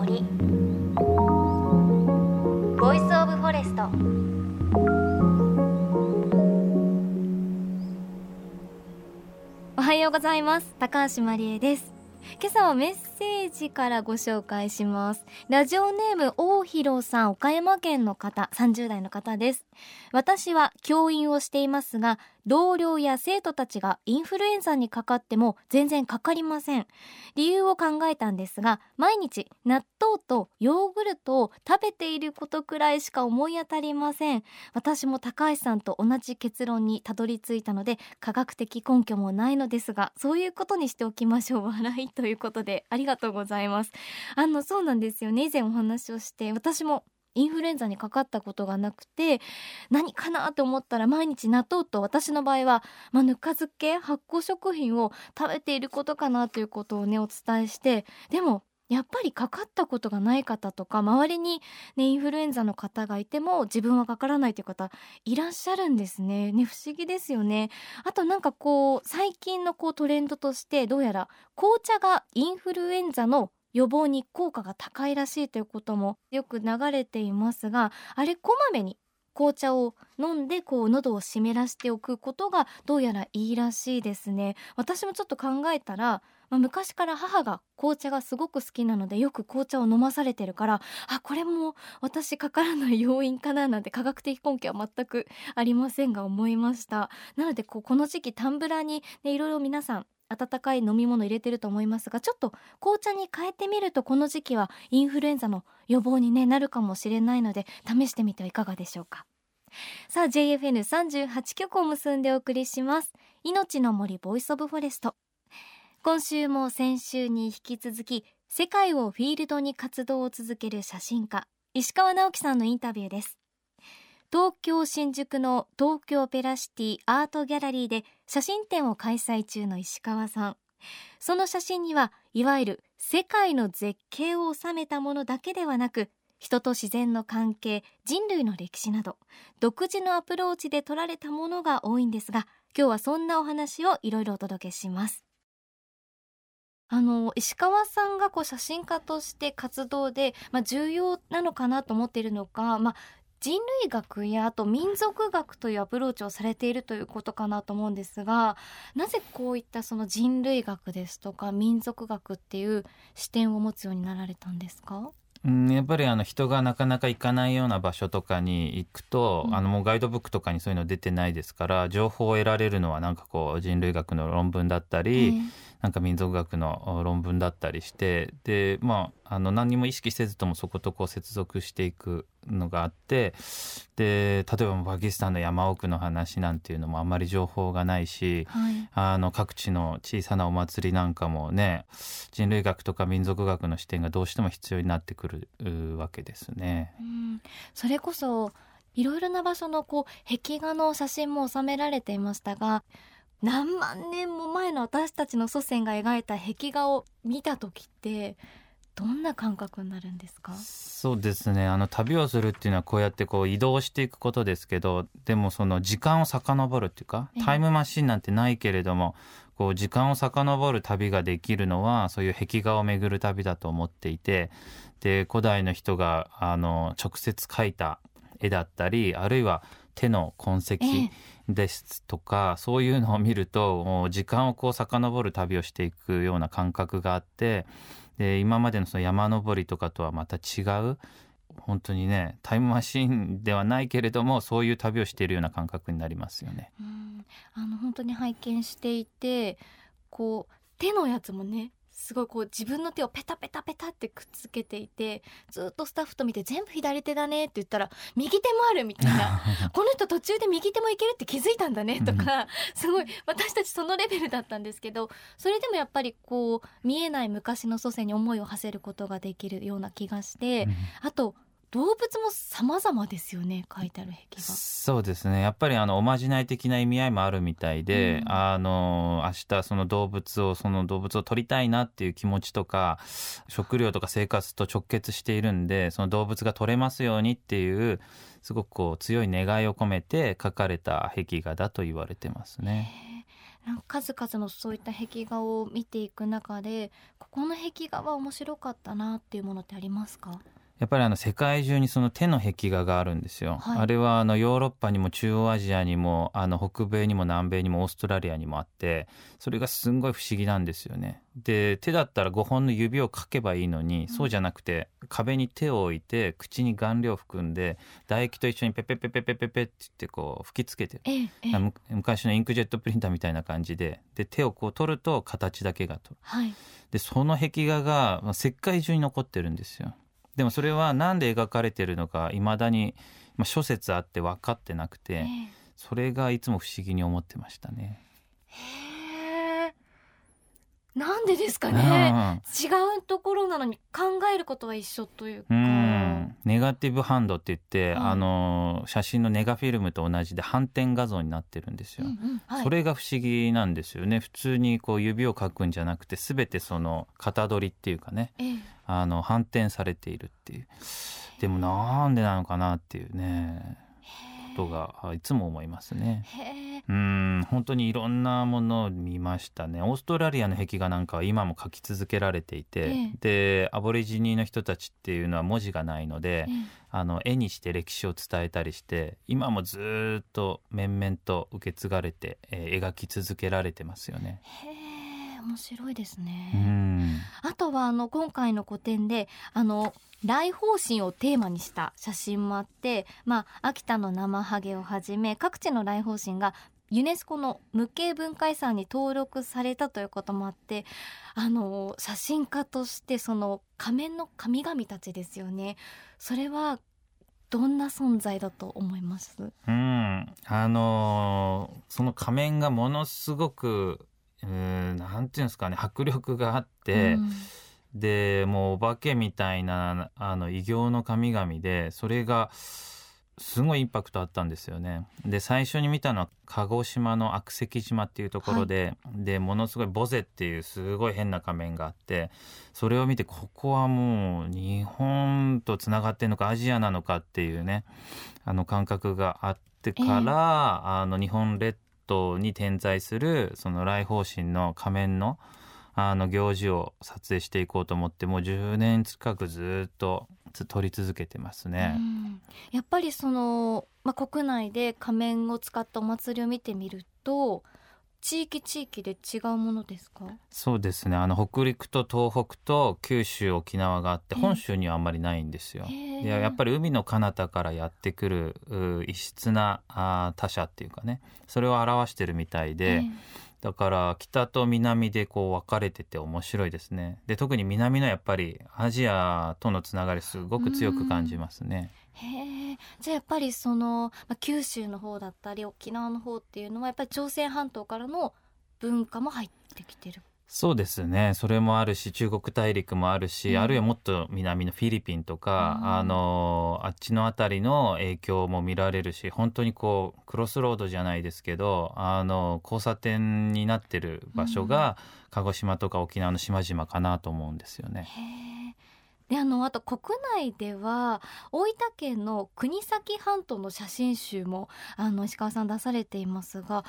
森。 Voice of Forest おはようございます。高橋真理恵です。今朝はメッセージからご紹介します。ラジオネーム大広さん岡山県の方30代の方です。私は教員をしていますが同僚や生徒たちがインフルエンザにかかっても全然かかりません。理由を考えたんですが毎日納豆とヨーグルトを食べていることくらいしか思い当たりません。私も高橋さんと同じ結論にたどり着いたので科学的根拠もないのですがそういうことにしておきましょう。笑いということでありがとうございます。あのそうなんですよね。以前お話をして私もインフルエンザにかかったことがなくて何かなと思ったら毎日納豆と私の場合は、まあ、ぬか漬け発酵食品を食べていることかなということをねお伝えしてでもやっぱりかかったことがない方とか周りに、ね、インフルエンザの方がいても自分はかからないという方いらっしゃるんですね。ね不思議ですよね。あとなんかこう最近のこうトレンドとしてどうやら紅茶がインフルエンザの予防に効果が高いらしいということもよく流れていますがあれこまめに紅茶を飲んでこう喉を湿らしておくことがどうやらいいらしいですね。私もちょっと考えたら、まあ、昔から母が紅茶がすごく好きなのでよく紅茶を飲まされてるからあこれも私かからない要因かななんて科学的根拠は全くありませんが思いました。なのでこうこの時期タンブラーに、ね、いろいろ皆さん温かい飲み物入れてると思いますがちょっと紅茶に変えてみるとこの時期はインフルエンザの予防に、ね、なるかもしれないので試してみてはいかがでしょうか。さあ JFN38 曲を結んでお送りします。命の森 Voice of Forest。今週も先週に引き続き世界をフィールドに活動を続ける写真家石川直樹さんのインタビューです。東京新宿の東京オペラシティアートギャラリーで写真展を開催中の石川さん。その写真にはいわゆる世界の絶景を収めたものだけではなく人と自然の関係人類の歴史など独自のアプローチで撮られたものが多いんですが今日はそんなお話をいろいろお届けします。あの石川さんがこう写真家として活動で、まあ、重要なのかなと思っているのか、まあ、人類学やあと民族学というアプローチをされているということかなと思うんですがなぜこういったその人類学ですとか民族学っていう視点を持つようになられたんですか？うん、やっぱりあの人がなかなか行かないような場所とかに行くと、うん、あのもうガイドブックとかにそういうの出てないですから情報を得られるのはなんかこう人類学の論文だったり、えー、なんか民族学の論文だったりしてでまああの何にも意識せずともそことこう接続していくのがあってで例えばパキスタンの山奥の話なんていうのもあんまり情報がないし、はい、あの各地の小さなお祭りなんかもね人類学とか民族学の視点がどうしても必要になってくるわけですね。うん、それこそいろいろな場所のこう壁画の写真も収められていましたが何万年も前の私たちの祖先が描いた壁画を見た時ってどんな感覚になるんですか？そうですね。あの旅をするっていうのはこうやってこう移動していくことですけどでもその時間を遡るっていうかタイムマシンなんてないけれどもこう時間を遡る旅ができるのはそういう壁画を巡る旅だと思っていてで古代の人があの直接描いた絵だったりあるいは手の痕跡ですとか、そういうのを見ると時間をこう遡る旅をしていくような感覚があってで今までのその山登りとかとはまた違う本当にねタイムマシンではないけれどもそういう旅をしているような感覚になりますよね。うんあの本当に拝見していてこう手のやつもねすごいこう自分の手をペタペタペタってくっつけていてずっとスタッフと見て全部左手だねって言ったら右手もあるみたいな。この人途中で右手もいけるって気づいたんだね。とかすごい私たちそのレベルだったんですけどそれでもやっぱりこう見えない昔の祖先に思いを馳せることができるような気がしてあと動物も様々ですよね書いてある壁画そうですね。やっぱりあのおまじない的な意味合いもあるみたいで、うん、あの明日その動物をその動物を取りたいなっていう気持ちとか食料とか生活と直結しているんでその動物が取れますようにっていうすごくこう強い願いを込めて描かれた壁画だと言われてますね。数々のそういった壁画を見ていく中でここの壁画は面白かったなっていうものってありますか？やっぱりあの世界中にその手の壁画があるんですよ。はいあれはあのヨーロッパにも中央アジアにもあの北米にも南米にもオーストラリアにもあってそれがすんごい不思議なんですよね。で手だったら5本の指をかけばいいのに、そうじゃなくて壁に手を置いて口に顔料を含んで唾液と一緒にペペペペペペペって言ってこう吹きつけてる。ええ昔のインクジェットプリンターみたいな感じでで手をこう取ると形だけが取る。はいでその壁画がまあ世界中に残ってるんですよでもそれは何で描かれてるのかいまだに、まあ、諸説あって分かってなくてええそれがいつも不思議に思ってましたね。へえなんでですかうねん。違うところなのに考えることは一緒というか。うん。ネガティブハンドって言って、はい。あの写真のネガフィルムと同じで反転画像になってるんですよ。うんうんはい。それが不思議なんですよね。普通にこう指を描くんじゃなくて全てその型取りっていうかね。ええ。あの反転されているっていう。でもなんでなのかなっていうねことがあいつも思いますね。うん本当にいろんなものを見ましたね。オーストラリアの壁画なんかは今も描き続けられていて、でアボリジニの人たちっていうのは文字がないので、ええ。あの絵にして歴史を伝えたりして今もずーっと面々と受け継がれて、えー描き続けられてますよね。面白いですね、うん。あとはあの今回の個展であの来訪神をテーマにした写真もあって、まあ、秋田の生ハゲをはじめ各地の来訪神がユネスコの無形文化遺産に登録されたということもあってあの写真家としてその仮面の神々たちですよね。それはどんな存在だと思います？うん、あのーその仮面がものすごくうーんなんていうんですかね迫力があって、うん。でもうお化けみたいなあの異形の神々でそれがすごいインパクトあったんですよね。で最初に見たのは鹿児島の悪石島っていうところで、でものすごいボゼっていうすごい変な仮面があってそれを見てここはもう日本とつながってるのかアジアなのかっていうねあの感覚があってから、あの日本列トに点在するその来訪神の仮面のあの行事を撮影していこうと思ってもう10年近くずっと撮り続けてますね。うんやっぱりその、まあ、国内で仮面を使ったお祭りを見てみると地域地域で違うものですか？そうですねあの北陸と東北と九州沖縄があってええ本州にはあんまりないんですよ。でやっぱり海の彼方からやってくるう異質なあー他者っていうかねそれを表してるみたいで、えだから北と南でこう分かれてて面白いですね。で特に南のやっぱりアジアとのつながりすごく強く感じますね。えへえじゃあやっぱりその、まあ、九州の方だったり沖縄の方っていうのはやっぱり朝鮮半島からの文化も入ってきてる。そうですね。それもあるし中国大陸もあるし、うん。あるいはもっと南のフィリピンとか、うん。あのあっちの辺りの影響も見られるし本当にこうクロスロードじゃないですけどあの交差点になってる場所が、鹿児島とか沖縄の島々かなと思うんですよね。へえであのあと国内では大分県の国東半島の写真集もあの石川さん出されていますが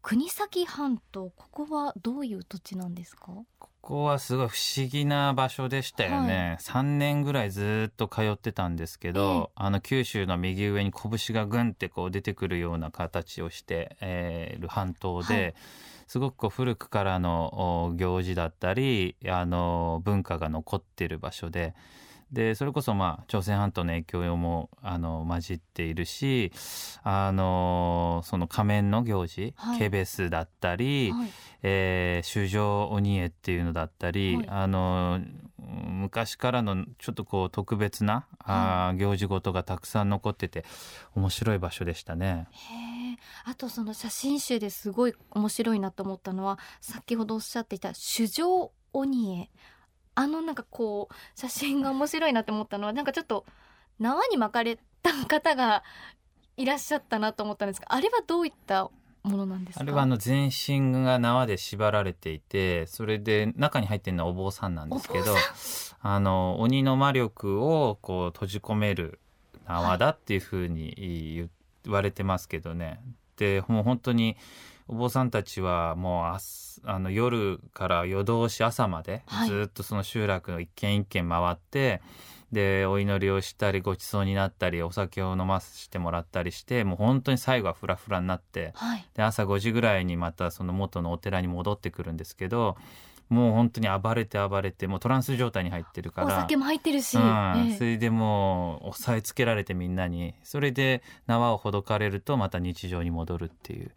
国東半島ここはどういう土地なんですか？ここはすごい不思議な場所でしたよね、3年ぐらいずっと通ってたんですけど、あの九州の右上に拳がグンってこう出てくるような形をして、えーる半島で、はいすごくこう古くからのお行事だったりあの文化が残っている場所で。でそれこそまあ朝鮮半島の影響もあの混じっているしあのその仮面の行事、はい。ケベスだったり、はい。えー、修正鬼絵っていうのだったり、はい。あのうん昔からのちょっとこう特別な、あー行事事がたくさん残ってて面白い場所でしたね。へえあとその写真集ですごい面白いなと思ったのは先ほどおっしゃっていた主上鬼絵あのなんかこう写真が面白いなって思ったのはなんかちょっと縄に巻かれた方がいらっしゃったなと思ったんですがあれはどういったものなんですか？あれはあの全身が縄で縛られていてそれで中に入ってるのはお坊さんなんですけどあの鬼の魔力をこう閉じ込める縄だっていうふうに言言われてますけどね。でもう本当にお坊さんたちはもうああの夜から夜通し朝までずっとその集落の一軒一軒回って、でお祈りをしたりごちそうになったりお酒を飲ませてもらったりしてもう本当に最後はフラフラになって、はい、で朝5時ぐらいにまたその元のお寺に戻ってくるんですけどもう本当に暴れて暴れてもうトランス状態に入ってるから。お酒も入ってるし、うん。ええ、それでもう押さえつけられてみんなに。それで縄をほどかれるとまた日常に戻るっていう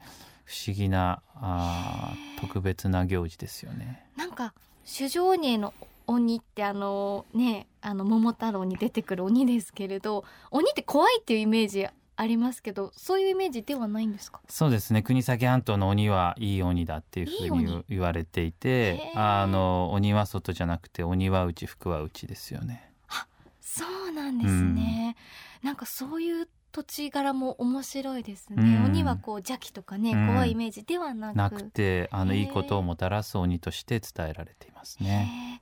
不思議なあ特別な行事ですよね。なんか主情にの鬼ってあのねあの桃太郎に出てくる鬼ですけれど鬼って怖いっていうイメージありますけどそういうイメージではないんですか？そうですね。国東半島の鬼はいい鬼だっていうふうに言われていてあの鬼は外じゃなくて鬼は内福は内ですよね。あそうなんですね、うん、なんかそういう土地柄も面白いですね、うん、鬼はこう邪気とかね、うん、怖いイメージではなく。なくてあのいいことをもたらす鬼として伝えられていますね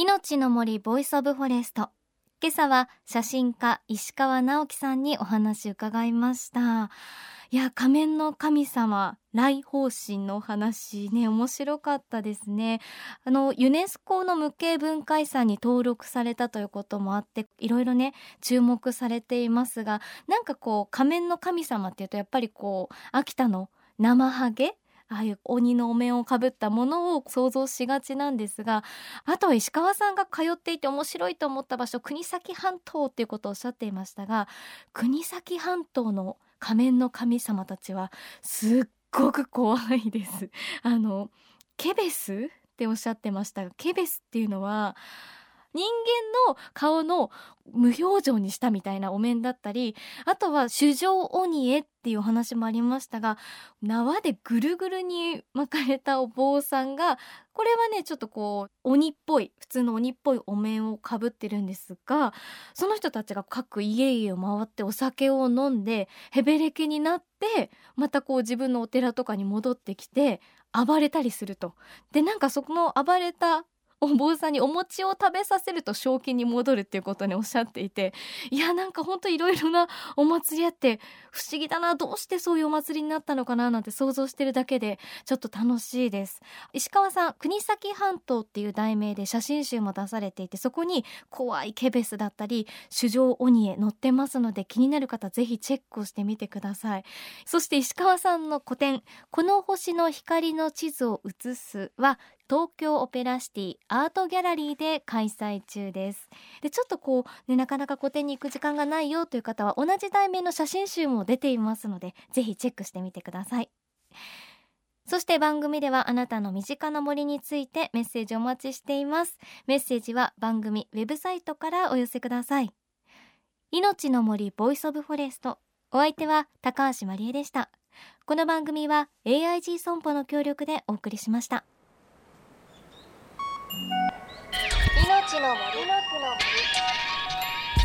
命の森 Voice of Forest。今朝は写真家石川直樹さんにお話伺いました。いや仮面の神様来訪神のお話ね面白かったですね。あのユネスコの無形文化遺産に登録されたということもあっていろいろね注目されていますがなんかこう仮面の神様っていうとやっぱりこう秋田の生ハゲああいう鬼のお面をかぶったものを想像しがちなんですがあとは石川さんが通っていて面白いと思った場所国東半島っていうことをおっしゃっていましたが国東半島の仮面の神様たちはすっごく怖いです。あのケベスっておっしゃってました。がケベスっていうのは人間の顔の無表情にしたみたいなお面だったりあとは主情鬼へっていうお話もありましたが縄でぐるぐるに巻かれたお坊さんがこれはねちょっとこう鬼っぽい普通の鬼っぽいお面をかぶってるんですがその人たちが各家々を回ってお酒を飲んでヘベレケになってまたこう自分のお寺とかに戻ってきて暴れたりすると。でなんかそこの暴れたお坊さんにお餅を食べさせると正気に戻るっていうことにおっしゃっていていやなんかほんといろいろなお祭りあって不思議だなどうしてそういうお祭りになったのかななんて想像してるだけでちょっと楽しいです。石川さん国東半島っていう題名で写真集も出されていてそこに怖いケベスだったり主情鬼へ載ってますので気になる方ぜひチェックをしてみてください。そして石川さんの個展この星の光の地図を写すは東京オペラシティアートギャラリーで開催中です。でちょっとこうねなかなか個展に行く時間がないよという方は同じ題名の写真集も出ていますのでぜひチェックしてみてください。そして番組ではあなたの身近な森についてメッセージお待ちしています。メッセージは番組ウェブサイトからお寄せください。いのちの森 Voice of Forest。お相手は高橋まりえでした。この番組は AIG 損保の協力でお送りしました。の森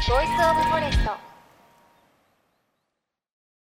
Voice of Forest。